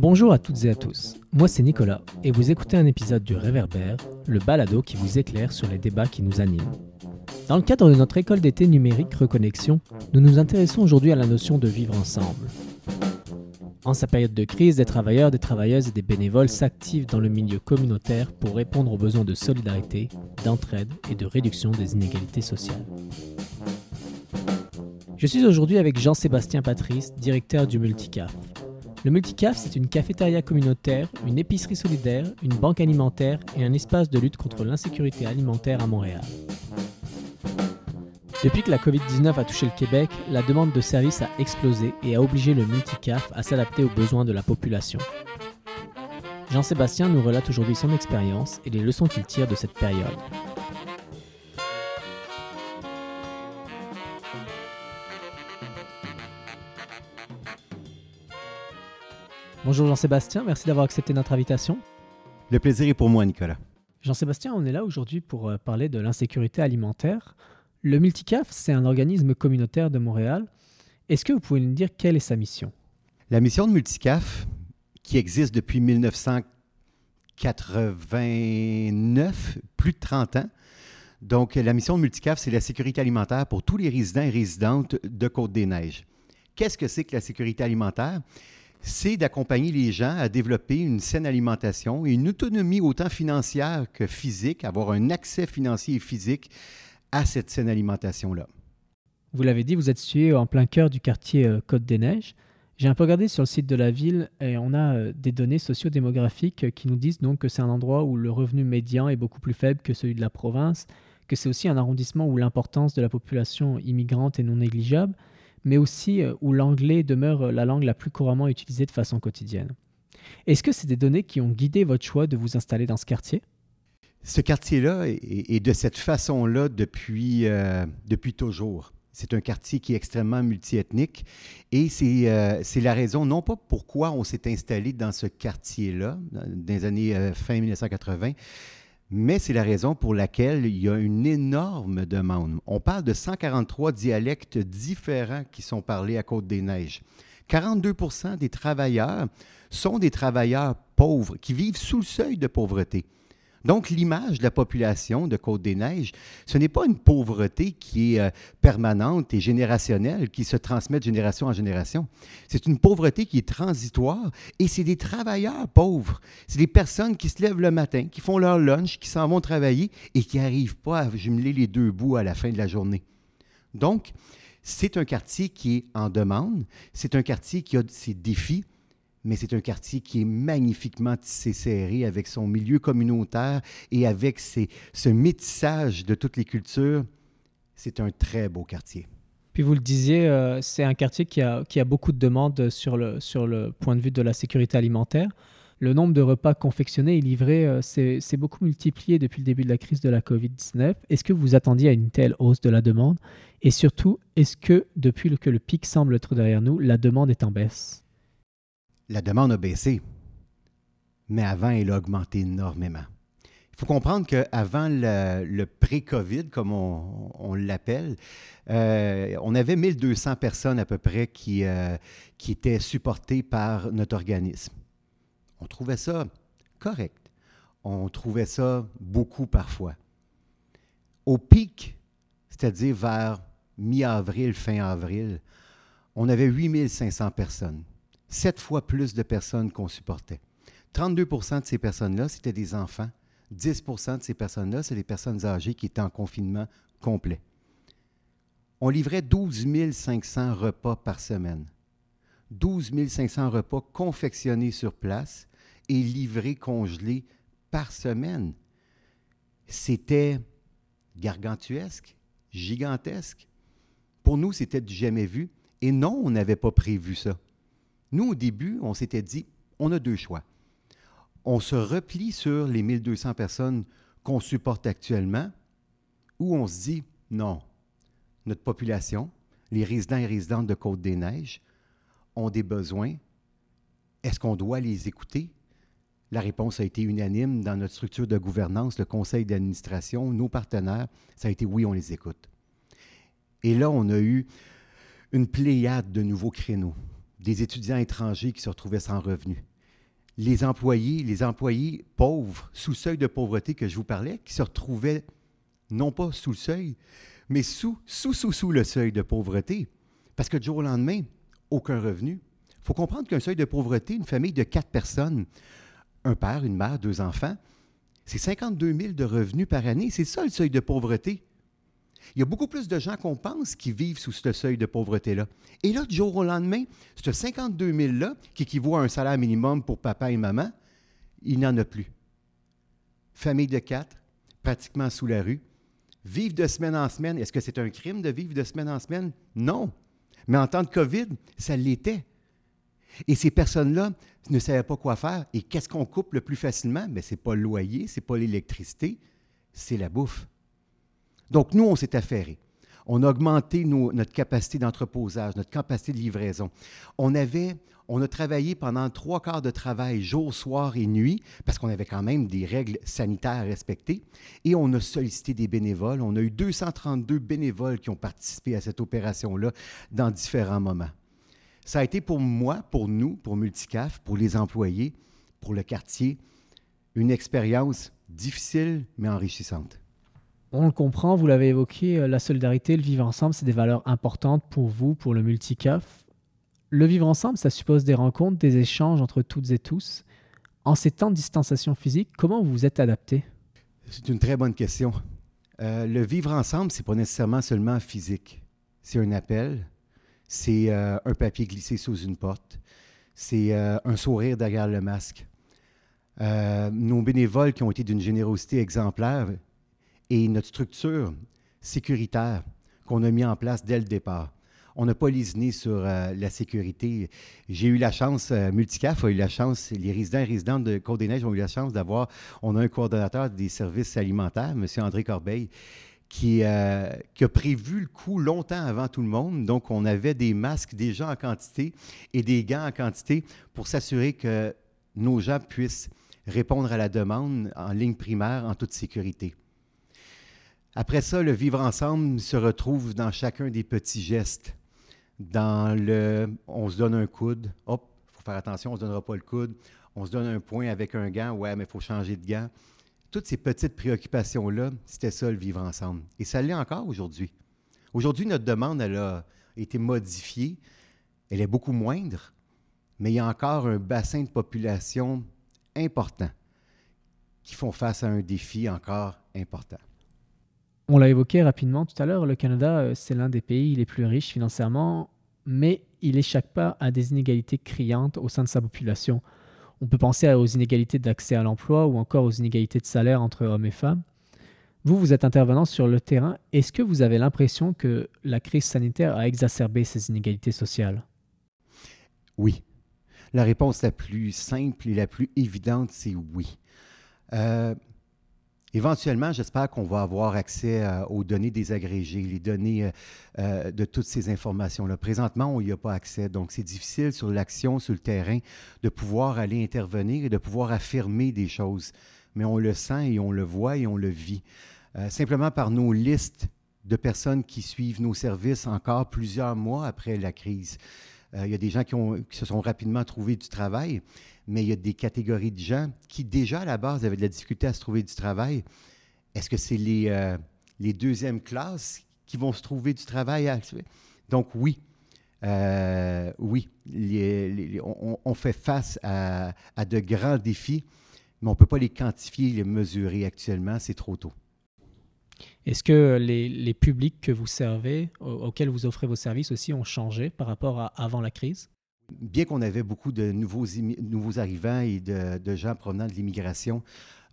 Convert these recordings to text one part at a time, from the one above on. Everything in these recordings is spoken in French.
Bonjour à toutes et à tous, moi c'est Nicolas et vous écoutez un épisode du Réverbère, le balado qui vous éclaire sur les débats qui nous animent. Dans le cadre de notre école d'été numérique Reconnexion, nous nous intéressons aujourd'hui à la notion de vivre ensemble. En sa période de crise, des travailleurs, des travailleuses et des bénévoles s'activent dans le milieu communautaire pour répondre aux besoins de solidarité, d'entraide et de réduction des inégalités sociales. Je suis aujourd'hui avec Jean-Sébastien Patrice, directeur du Multicaf. Le Multicaf, c'est une cafétéria communautaire, une épicerie solidaire, une banque alimentaire et un espace de lutte contre l'insécurité alimentaire à Montréal. Depuis que la COVID-19 a touché le Québec, la demande de services a explosé et a obligé le Multicaf à s'adapter aux besoins de la population. Jean-Sébastien nous relate aujourd'hui son expérience et les leçons qu'il tire de cette période. Bonjour Jean-Sébastien, merci d'avoir accepté notre invitation. Le plaisir est pour moi, Nicolas. Jean-Sébastien, on est là aujourd'hui pour euh, parler de l'insécurité alimentaire. Le Multicaf, c'est un organisme communautaire de Montréal. Est-ce que vous pouvez nous dire quelle est sa mission? La mission de Multicaf, qui existe depuis 1989, plus de 30 ans, donc la mission de Multicaf, c'est la sécurité alimentaire pour tous les résidents et résidentes de Côte-des-Neiges. Qu'est-ce que c'est que la sécurité alimentaire? C'est d'accompagner les gens à développer une saine alimentation et une autonomie autant financière que physique, avoir un accès financier et physique à cette saine alimentation-là. Vous l'avez dit, vous êtes situé en plein cœur du quartier euh, Côte-des-Neiges. J'ai un peu regardé sur le site de la ville et on a euh, des données sociodémographiques qui nous disent donc que c'est un endroit où le revenu médian est beaucoup plus faible que celui de la province, que c'est aussi un arrondissement où l'importance de la population immigrante est non négligeable mais aussi euh, où l'anglais demeure euh, la langue la plus couramment utilisée de façon quotidienne. Est-ce que c'est des données qui ont guidé votre choix de vous installer dans ce quartier? Ce quartier-là est, de cette façon-là depuis, euh, depuis toujours. C'est un quartier qui est extrêmement multiethnique et c'est la raison, non pas pourquoi on s'est installé dans ce quartier-là, dans les années fin 1980, mais c'est la raison pour laquelle il y a une énorme demande. On parle de 143 dialectes différents qui sont parlés à Côte-des-Neiges. 42 des travailleurs sont des travailleurs pauvres qui vivent sous le seuil de pauvreté. Donc, l'image de la population de Côte-des-Neiges, ce n'est pas une pauvreté qui est euh, permanente et générationnelle, qui se transmet de génération en génération. C'est une pauvreté qui est transitoire et c'est des travailleurs pauvres. C'est des personnes qui se lèvent le matin, qui font leur lunch, qui s'en vont travailler et qui n'arrivent pas à jumeler les deux bouts à la fin de la journée. Donc, c'est un quartier qui est en demande, c'est un quartier qui a ses défis, mais c'est un quartier qui est magnifiquement tissé serré avec son milieu communautaire et avec ce métissage de toutes les cultures. C'est un très beau quartier. Puis vous le disiez, euh, c'est un quartier qui a, beaucoup de demandes sur le, point de vue de la sécurité alimentaire. Le nombre de repas confectionnés et livrés euh, s'est beaucoup multiplié depuis le début de la crise de la COVID-19. Est-ce que vous attendiez à une telle hausse de la demande? Et surtout, est-ce que depuis que le pic semble être derrière nous, la demande est en baisse? La demande a baissé, mais avant, elle a augmenté énormément. Il faut comprendre qu'avant le, le pré-COVID, comme on, l'appelle, euh, on avait 1200 personnes à peu près qui, euh, qui étaient supportées par notre organisme. On trouvait ça correct. On trouvait ça beaucoup parfois. Au pic, c'est-à-dire vers mi-avril, fin avril, on avait 8500 personnes sept fois plus de personnes qu'on supportait. 32% de ces personnes-là, c'était des enfants. 10% de ces personnes-là, c'est des personnes âgées qui étaient en confinement complet. On livrait 12 500 repas par semaine. 12 500 repas confectionnés sur place et livrés congelés par semaine. C'était gargantuesque, gigantesque. Pour nous, c'était du jamais vu. Et non, on n'avait pas prévu ça. Nous, au début, on s'était dit, on a deux choix. On se replie sur les 1200 personnes qu'on supporte actuellement, ou on se dit, non, notre population, les résidents et résidentes de Côte-des-Neiges, ont des besoins. Est-ce qu'on doit les écouter? La réponse a été unanime dans notre structure de gouvernance, le conseil d'administration, nos partenaires. Ça a été oui, on les écoute. Et là, on a eu une pléiade de nouveaux créneaux des étudiants étrangers qui se retrouvaient sans revenus, les employés, les employés pauvres, sous seuil de pauvreté que je vous parlais, qui se retrouvaient non pas sous le seuil, mais sous, sous, sous, sous le seuil de pauvreté. Parce que du jour au lendemain, aucun revenu. Il faut comprendre qu'un seuil de pauvreté, une famille de quatre personnes, un père, une mère, deux enfants, c'est 52 000 de revenus par année. C'est ça le seuil de pauvreté. Il y a beaucoup plus de gens qu'on pense qui vivent sous ce seuil de pauvreté-là. Et là, du jour au lendemain, ce 52 000-là, qui équivaut à un salaire minimum pour papa et maman, il n'en a plus. Famille de quatre, pratiquement sous la rue, vivent de semaine en semaine. Est-ce que c'est un crime de vivre de semaine en semaine? Non. Mais en temps de COVID, ça l'était. Et ces personnes-là ne savaient pas quoi faire. Et qu'est-ce qu'on coupe le plus facilement? Mais ce n'est pas le loyer, ce n'est pas l'électricité, c'est la bouffe. Donc, nous, on s'est affairé. On a augmenté notre capacité d'entreposage, notre capacité de livraison. On avait, on a travaillé pendant trois quarts de travail, jour, soir et nuit, parce qu'on avait quand même des règles sanitaires à respecter. Et on a sollicité des bénévoles. On a eu 232 bénévoles qui ont participé à cette opération-là dans différents moments. Ça a été pour moi, pour nous, pour Multicaf, pour les employés, pour le quartier, une expérience difficile mais enrichissante. On le comprend, vous l'avez évoqué, euh, la solidarité, le vivre ensemble, c'est des valeurs importantes pour vous, pour le multicaf. Le vivre ensemble, ça suppose des rencontres, des échanges entre toutes et tous. En ces temps de distanciation physique, comment vous vous êtes adapté? C'est une très bonne question. Euh, le vivre ensemble, c'est pas nécessairement seulement physique. C'est un appel, c'est euh, un papier glissé sous une porte, c'est un sourire derrière le masque. nos bénévoles qui ont été d'une générosité exemplaire, et notre structure sécuritaire qu'on a mis en place dès le départ. On n'a pas lésiné sur euh, la sécurité. J'ai eu la chance, euh, Multicaf a eu la chance, les résidents et résidentes de Côte-des-Neiges ont eu la chance d'avoir, on a un coordonnateur des services alimentaires, M. André Corbeil, qui, euh, qui, a prévu le coup longtemps avant tout le monde. Donc, on avait des masques déjà en quantité et des gants en quantité pour s'assurer que nos gens puissent répondre à la demande en ligne primaire en toute sécurité. Après ça, le vivre ensemble se retrouve dans chacun des petits gestes. Dans le on se donne un coude, hop, il faut faire attention, on ne se donnera pas le coude. On se donne un point avec un gant, ouais, mais il faut changer de gant. Toutes ces petites préoccupations-là, c'était ça le vivre ensemble. Et ça l'est encore aujourd'hui. Aujourd'hui, notre demande, elle a été modifiée. Elle est beaucoup moindre, mais il y a encore un bassin de population important qui font face à un défi encore important. On l'a évoqué rapidement tout à l'heure, le Canada, euh, c'est l'un des pays les plus riches financièrement, mais il échappe pas à des inégalités criantes au sein de sa population. On peut penser aux inégalités d'accès à l'emploi ou encore aux inégalités de salaire entre hommes et femmes. Vous, vous êtes intervenant sur le terrain. Est-ce que vous avez l'impression que la crise sanitaire a exacerbé ces inégalités sociales? Oui. La réponse la plus simple et la plus évidente, c'est oui. Euh, Éventuellement, j'espère qu'on va avoir accès euh, aux données désagrégées, les données euh, euh, de toutes ces informations-là. Présentement, on n'y a pas accès. Donc, c'est difficile sur l'action, sur le terrain, de pouvoir aller intervenir et de pouvoir affirmer des choses. Mais on le sent et on le voit et on le vit. simplement par nos listes de personnes qui suivent nos services encore plusieurs mois après la crise. Il y a des gens qui, se sont rapidement trouvés du travail mais il y a des catégories de gens qui, déjà à la base, avaient de la difficulté à se trouver du travail. Est-ce que c'est les, euh, les deuxièmes classes qui vont se trouver du travail? Donc, oui. Euh, oui, on, fait face à, de grands défis, mais on ne peut pas les quantifier, les mesurer actuellement, c'est trop tôt. Est-ce que les, les, publics que vous servez, auxquels vous offrez vos services aussi, ont changé par rapport à avant la crise? Bien qu'on avait beaucoup de nouveaux, nouveaux arrivants et de, gens provenant de l'immigration,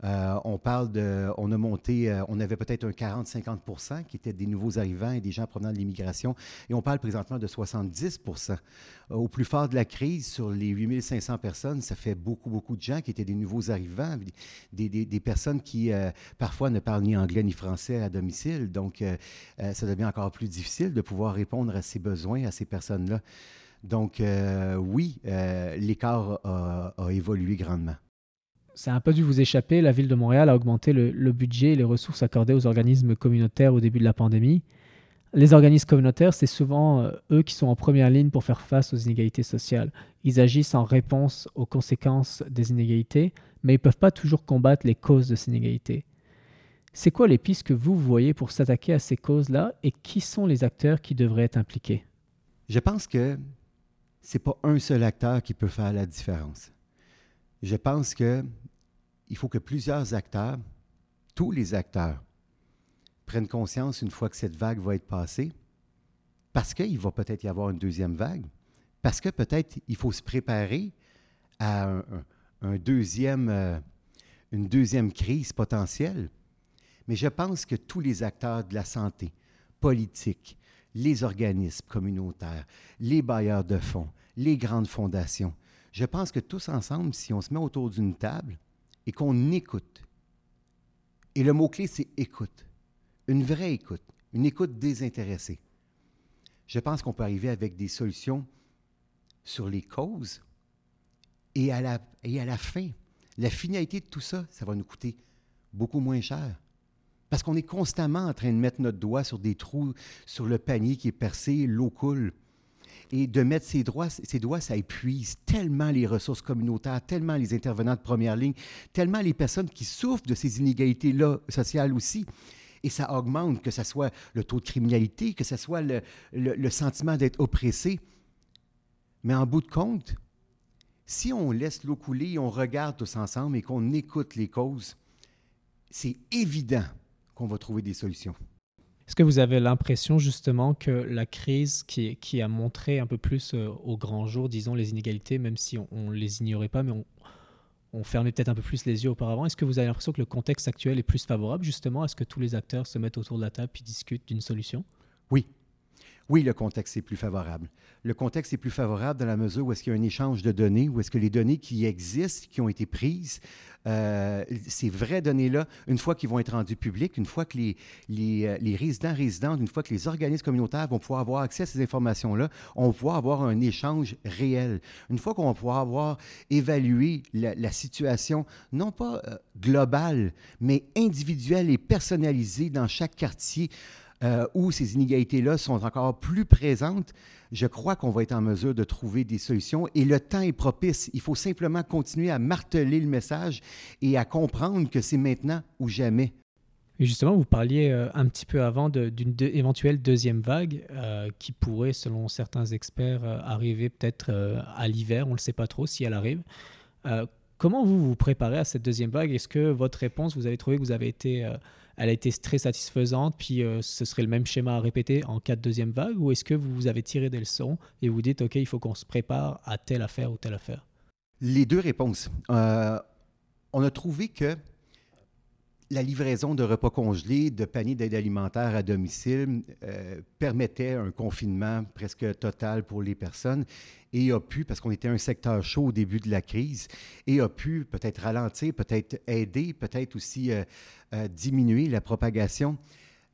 euh, on parle de, on a monté, euh, on avait peut-être un 40-50 qui étaient des nouveaux arrivants et des gens provenant de l'immigration, et on parle présentement de 70 Au plus fort de la crise, sur les 8500 personnes, ça fait beaucoup, beaucoup de gens qui étaient des nouveaux arrivants, des, personnes qui euh, parfois ne parlent ni anglais ni français à domicile, donc ça devient encore plus difficile de pouvoir répondre à ces besoins, à ces personnes-là. Donc, euh, oui, euh, l'écart a, évolué grandement. Ça n'a pas dû vous échapper. La ville de Montréal a augmenté le, budget et les ressources accordées aux organismes communautaires au début de la pandémie. Les organismes communautaires, c'est souvent euh, eux qui sont en première ligne pour faire face aux inégalités sociales. Ils agissent en réponse aux conséquences des inégalités, mais ils ne peuvent pas toujours combattre les causes de ces inégalités. C'est quoi les pistes que vous voyez pour s'attaquer à ces causes-là et qui sont les acteurs qui devraient être impliqués? Je pense que ce n'est pas un seul acteur qui peut faire la différence. Je pense qu'il faut que plusieurs acteurs, tous les acteurs, prennent conscience une fois que cette vague va être passée, parce qu'il va peut-être y avoir une deuxième vague, parce que peut-être il faut se préparer à euh, une deuxième crise potentielle. Mais je pense que tous les acteurs de la santé, politique, les organismes communautaires, les bailleurs de fonds, les grandes fondations, je pense que tous ensemble, si on se met autour d'une table et qu'on écoute, et le mot-clé, c'est écoute, une vraie écoute, une écoute désintéressée, je pense qu'on peut arriver avec des solutions sur les causes et à la, et à la fin, la finalité de tout ça, ça va nous coûter beaucoup moins cher. Parce qu'on est constamment en train de mettre notre doigt sur des trous, sur le panier qui est percé, l'eau coule. Et de mettre ses, doigts, ça épuise tellement les ressources communautaires, tellement les intervenants de première ligne, tellement les personnes qui souffrent de ces inégalités-là sociales aussi. Et ça augmente, que ce soit le taux de criminalité, que ce soit le, le sentiment d'être oppressé. Mais en bout de compte, si on laisse l'eau couler, on regarde tous ensemble et qu'on écoute les causes, c'est évident qu'on va trouver des solutions. Est-ce que vous avez l'impression justement que la crise qui, a montré un peu plus euh, au grand jour, disons, les inégalités, même si on ne les ignorait pas, mais on, on fermait peut-être un peu plus les yeux auparavant, est-ce que vous avez l'impression que le contexte actuel est plus favorable justement Est-ce que tous les acteurs se mettent autour de la table et discutent d'une solution? Oui, oui, le contexte est plus favorable. Le contexte est plus favorable dans la mesure où est-ce qu'il y a un échange de données, où est-ce que les données qui existent, qui ont été prises, euh, ces vraies données-là, une fois qu'ils vont être rendues publiques, une fois que euh, les, résidents résidentes, une fois que les organismes communautaires vont pouvoir avoir accès à ces informations-là, on va pouvoir avoir un échange réel. Une fois qu'on va pouvoir avoir évalué la, situation, non pas euh, globale, mais individuelle et personnalisée dans chaque quartier, euh, où ces inégalités-là sont encore plus présentes, je crois qu'on va être en mesure de trouver des solutions et le temps est propice. Il faut simplement continuer à marteler le message et à comprendre que c'est maintenant ou jamais. Justement, vous parliez euh, un petit peu avant d'une éventuelle deuxième vague euh, qui pourrait, selon certains experts, arriver peut-être à l'hiver. On ne le sait pas trop si elle arrive. comment vous vous préparez à cette deuxième vague? Est-ce que votre réponse, vous avez trouvé que vous avez été elle a été très satisfaisante, puis euh, ce serait le même schéma à répéter en cas de deuxième vague, ou est-ce que vous avez tiré des leçons et vous dites, OK, il faut qu'on se prépare à telle affaire ou telle affaire? Les deux réponses. Euh, on a trouvé que la livraison de repas congelés, de paniers d'aide alimentaire à domicile euh, permettait un confinement presque total pour les personnes et a pu, parce qu'on était un secteur chaud au début de la crise, et a pu peut-être ralentir, peut-être aider, peut-être aussi euh, euh, diminuer la propagation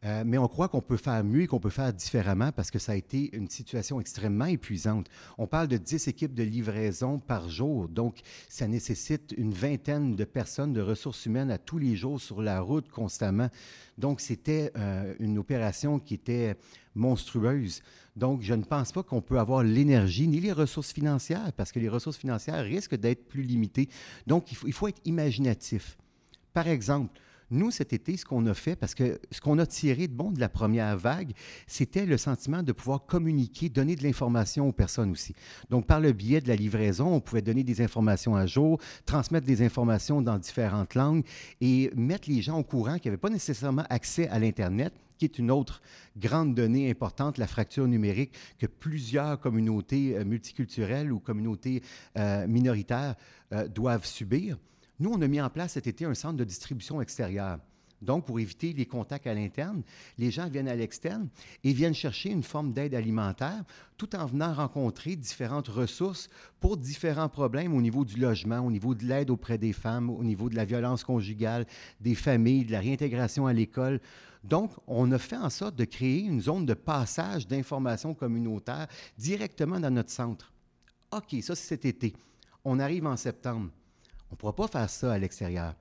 euh, mais on croit qu'on peut faire mieux et qu'on peut faire différemment parce que ça a été une situation extrêmement épuisante. On parle de 10 équipes de livraison par jour, donc ça nécessite une vingtaine de personnes de ressources humaines à tous les jours sur la route constamment. Donc c'était euh, une opération qui était monstrueuse. Donc je ne pense pas qu'on peut avoir l'énergie ni les ressources financières parce que les ressources financières risquent d'être plus limitées. Donc il faut, il faut être imaginatif. Par exemple, nous, cet été, ce qu'on a fait, parce que ce qu'on a tiré de bon de la première vague, c'était le sentiment de pouvoir communiquer, donner de l'information aux personnes aussi. Donc, par le biais de la livraison, on pouvait donner des informations à jour, transmettre des informations dans différentes langues et mettre les gens au courant qui n'avaient pas nécessairement accès à l'Internet, qui est une autre grande donnée importante, la fracture numérique que plusieurs communautés euh, multiculturelles ou communautés euh, minoritaires euh, doivent subir. Nous, on a mis en place cet été un centre de distribution extérieure. Donc, pour éviter les contacts à l'interne, les gens viennent à l'externe et viennent chercher une forme d'aide alimentaire tout en venant rencontrer différentes ressources pour différents problèmes au niveau du logement, au niveau de l'aide auprès des femmes, au niveau de la violence conjugale, des familles, de la réintégration à l'école. Donc, on a fait en sorte de créer une zone de passage d'informations communautaires directement dans notre centre. OK, ça c'est cet été. On arrive en septembre. On ne pourra pas faire ça à l'extérieur.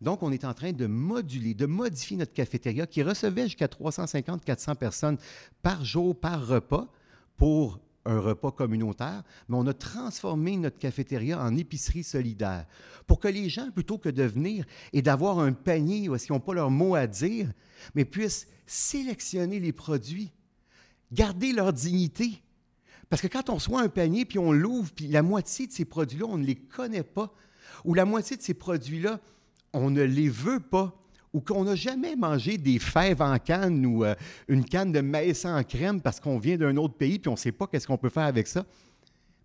Donc, on est en train de moduler, de modifier notre cafétéria qui recevait jusqu'à 350-400 personnes par jour, par repas, pour un repas communautaire, mais on a transformé notre cafétéria en épicerie solidaire pour que les gens, plutôt que de venir et d'avoir un panier où ils n'ont pas leur mot à dire, mais puissent sélectionner les produits, garder leur dignité. Parce que quand on reçoit un panier, puis on l'ouvre, puis la moitié de ces produits-là, on ne les connaît pas, ou la moitié de ces produits-là, on ne les veut pas, ou qu'on n'a jamais mangé des fèves en canne ou euh, une canne de maïs en crème parce qu'on vient d'un autre pays puis on ne sait pas qu'est-ce qu'on peut faire avec ça.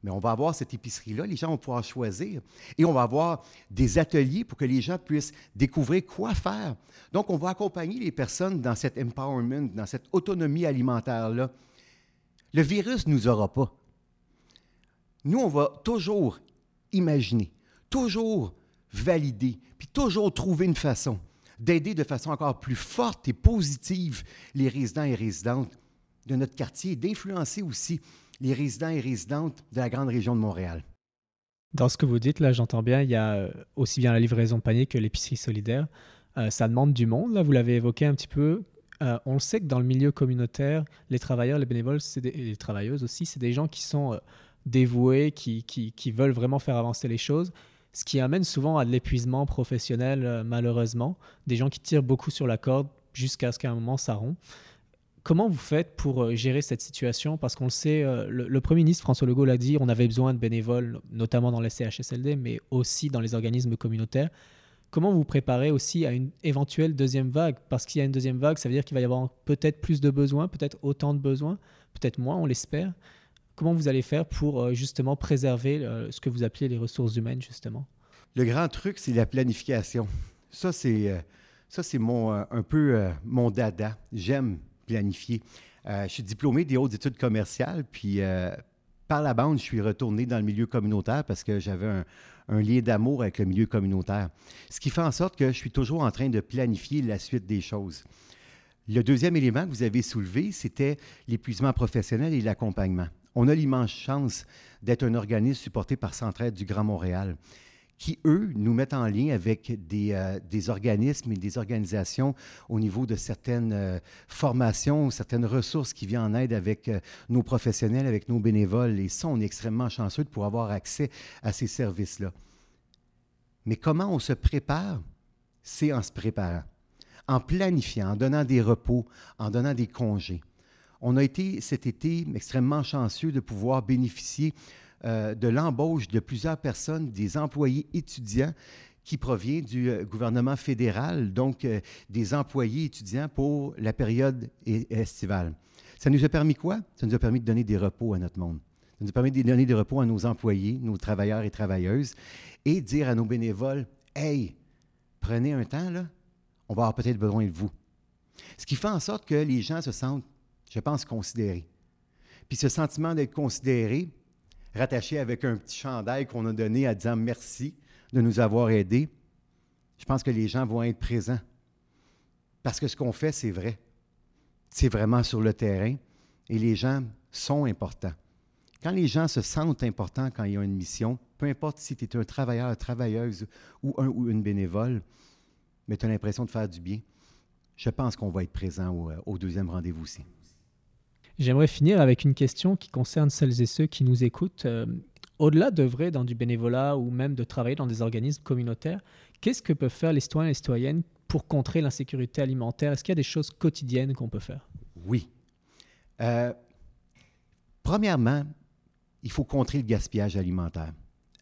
Mais on va avoir cette épicerie-là, les gens vont pouvoir choisir. Et on va avoir des ateliers pour que les gens puissent découvrir quoi faire. Donc, on va accompagner les personnes dans cet empowerment, dans cette autonomie alimentaire-là. Le virus ne nous aura pas. Nous, on va toujours imaginer, toujours valider, puis toujours trouver une façon d'aider de façon encore plus forte et positive les résidents et résidentes de notre quartier, d'influencer aussi les résidents et résidentes de la grande région de Montréal. Dans ce que vous dites, là, j'entends bien, il y a euh, aussi bien la livraison de panier que l'épicerie solidaire. Euh, ça demande du monde, là, vous l'avez évoqué un petit peu. Euh, on le sait que dans le milieu communautaire, les travailleurs, les bénévoles et les travailleuses aussi, c'est des gens qui sont dévoués, qui, veulent vraiment faire avancer les choses ce qui amène souvent à de l'épuisement professionnel, euh, malheureusement. Des gens qui tirent beaucoup sur la corde jusqu'à ce qu'à un moment ça rompt. Comment vous faites pour euh, gérer cette situation? Parce qu'on le sait, euh, le, Premier ministre François Legault l'a dit, on avait besoin de bénévoles, notamment dans les CHSLD, mais aussi dans les organismes communautaires. Comment vous préparez aussi à une éventuelle deuxième vague? Parce qu'il y a une deuxième vague, ça veut dire qu'il va y avoir peut-être plus de besoins, peut-être autant de besoins, peut-être moins, on l'espère. Comment vous allez faire pour euh, justement préserver euh, ce que vous appelez les ressources humaines, justement? Le grand truc, c'est la planification. Ça, c'est, euh, un peu mon dada. J'aime planifier. je suis diplômé des hautes études commerciales, puis par la bande, je suis retourné dans le milieu communautaire parce que j'avais un lien d'amour avec le milieu communautaire. Ce qui fait en sorte que je suis toujours en train de planifier la suite des choses. Le deuxième élément que vous avez soulevé, c'était l'épuisement professionnel et l'accompagnement. On a l'immense chance d'être un organisme supporté par Centraide du Grand Montréal qui, eux, nous mettent en lien avec des, euh, organismes et des organisations au niveau de certaines euh, formations, certaines ressources qui viennent en aide avec euh, nos professionnels, avec nos bénévoles. Et ça, on est extrêmement chanceux de pouvoir avoir accès à ces services-là. Mais comment on se prépare? C'est en se préparant, en planifiant, en donnant des repos, en donnant des congés. On a été cet été extrêmement chanceux de pouvoir bénéficier euh, de l'embauche de plusieurs personnes, des employés étudiants qui proviennent du euh, gouvernement fédéral, donc euh, des employés étudiants pour la période estivale. Ça nous a permis quoi? Ça nous a permis de donner des repos à notre monde. Ça nous a permis de donner des repos à nos employés, nos travailleurs et travailleuses, et dire à nos bénévoles, Hey, prenez un temps, là, on va avoir peut-être besoin de vous. Ce qui fait en sorte que les gens se sentent je pense, considéré. Puis ce sentiment d'être considéré, rattaché avec un petit chandail qu'on a donné à disant merci de nous avoir aidés, je pense que les gens vont être présents. Parce que ce qu'on fait, c'est vrai. C'est vraiment sur le terrain et les gens sont importants. Quand les gens se sentent importants quand ils ont une mission, peu importe si tu es un travailleur, travailleuse ou un ou une bénévole, mais tu as l'impression de faire du bien, je pense qu'on va être présent au, euh, deuxième rendez-vous aussi. J'aimerais finir avec une question qui concerne celles et ceux qui nous écoutent. Euh, au-delà d'œuvrer dans du bénévolat ou même de travailler dans des organismes communautaires, qu'est-ce que peuvent faire les citoyens et les citoyennes pour contrer l'insécurité alimentaire? Est-ce qu'il y a des choses quotidiennes qu'on peut faire? Oui. Euh, premièrement, il faut contrer le gaspillage alimentaire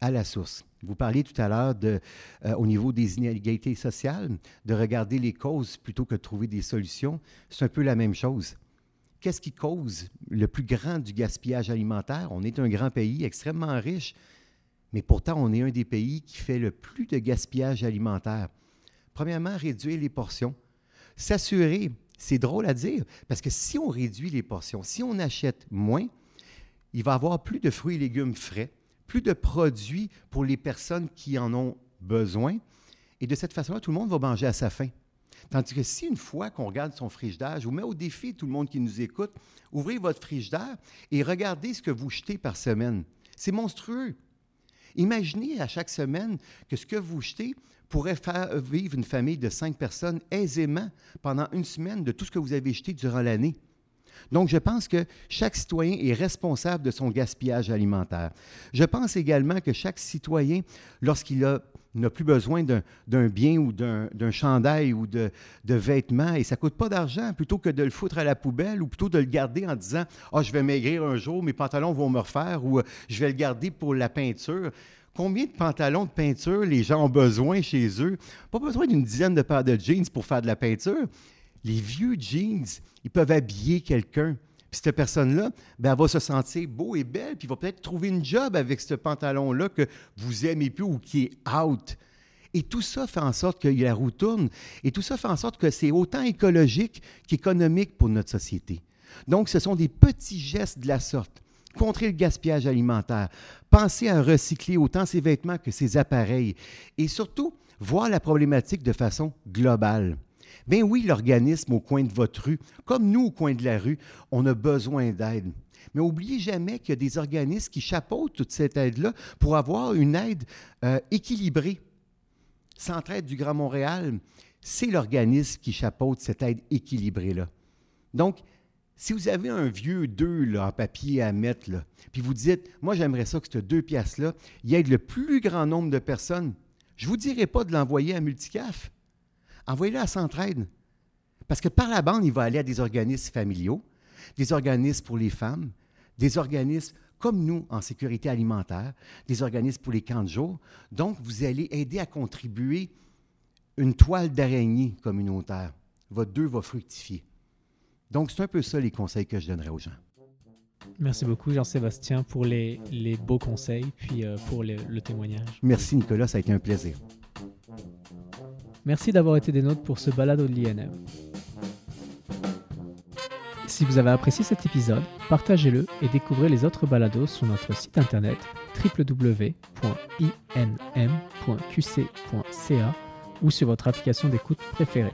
à la source. Vous parliez tout à l'heure euh, au niveau des inégalités sociales, de regarder les causes plutôt que de trouver des solutions. C'est un peu la même chose. Qu'est-ce qui cause le plus grand du gaspillage alimentaire? On est un grand pays extrêmement riche, mais pourtant on est un des pays qui fait le plus de gaspillage alimentaire. Premièrement, réduire les portions. S'assurer, c'est drôle à dire, parce que si on réduit les portions, si on achète moins, il va y avoir plus de fruits et légumes frais, plus de produits pour les personnes qui en ont besoin. Et de cette façon-là, tout le monde va manger à sa faim. Tandis que si une fois qu'on regarde son frigidaire, je vous mets au défi, tout le monde qui nous écoute, ouvrez votre frigidaire et regardez ce que vous jetez par semaine. C'est monstrueux. Imaginez à chaque semaine que ce que vous jetez pourrait faire vivre une famille de cinq personnes aisément pendant une semaine de tout ce que vous avez jeté durant l'année. Donc, je pense que chaque citoyen est responsable de son gaspillage alimentaire. Je pense également que chaque citoyen, lorsqu'il n'a plus besoin d'un bien ou d'un chandail ou de, vêtements, et ça ne coûte pas d'argent, plutôt que de le foutre à la poubelle ou plutôt de le garder en disant Ah, je vais maigrir un jour, mes pantalons vont me refaire ou je vais le garder pour la peinture. Combien de pantalons de peinture les gens ont besoin chez eux? Pas besoin d'une dizaine de paires de jeans pour faire de la peinture les vieux jeans, ils peuvent habiller quelqu'un. Puis cette personne-là, ben, elle va se sentir beau et belle, puis va peut-être trouver une job avec ce pantalon-là que vous aimez plus ou qui est out. Et tout ça fait en sorte que la roue tourne. Et tout ça fait en sorte que c'est autant écologique qu'économique pour notre société. Donc, ce sont des petits gestes de la sorte. Contrer le gaspillage alimentaire. Penser à recycler autant ses vêtements que ses appareils. Et surtout, voir la problématique de façon globale. Bien oui, l'organisme au coin de votre rue, comme nous au coin de la rue, on a besoin d'aide. Mais n'oubliez jamais qu'il y a des organismes qui chapeautent toute cette aide-là pour avoir une aide euh, équilibrée. Centraide du Grand Montréal, c'est l'organisme qui chapeaute cette aide équilibrée-là. Donc, si vous avez un vieux 2 en papier à mettre, puis vous dites, moi j'aimerais ça que ce deux pièces-là, il aide le plus grand nombre de personnes, je ne vous dirai pas de l'envoyer à Multicaf envoyez-le à Centraide. Parce que par la bande, il va aller à des organismes familiaux, des organismes pour les femmes, des organismes comme nous en sécurité alimentaire, des organismes pour les camps de jour. Donc, vous allez aider à contribuer une toile d'araignée communautaire. Votre deux va fructifier. Donc, c'est un peu ça les conseils que je donnerais aux gens. Merci beaucoup, Jean-Sébastien, pour les, beaux conseils, puis euh, pour le témoignage. Merci, Nicolas, ça a été un plaisir. Merci d'avoir été des nôtres pour ce balado de l'INM. Si vous avez apprécié cet épisode, partagez-le et découvrez les autres balados sur notre site internet www.inm.qc.ca ou sur votre application d'écoute préférée.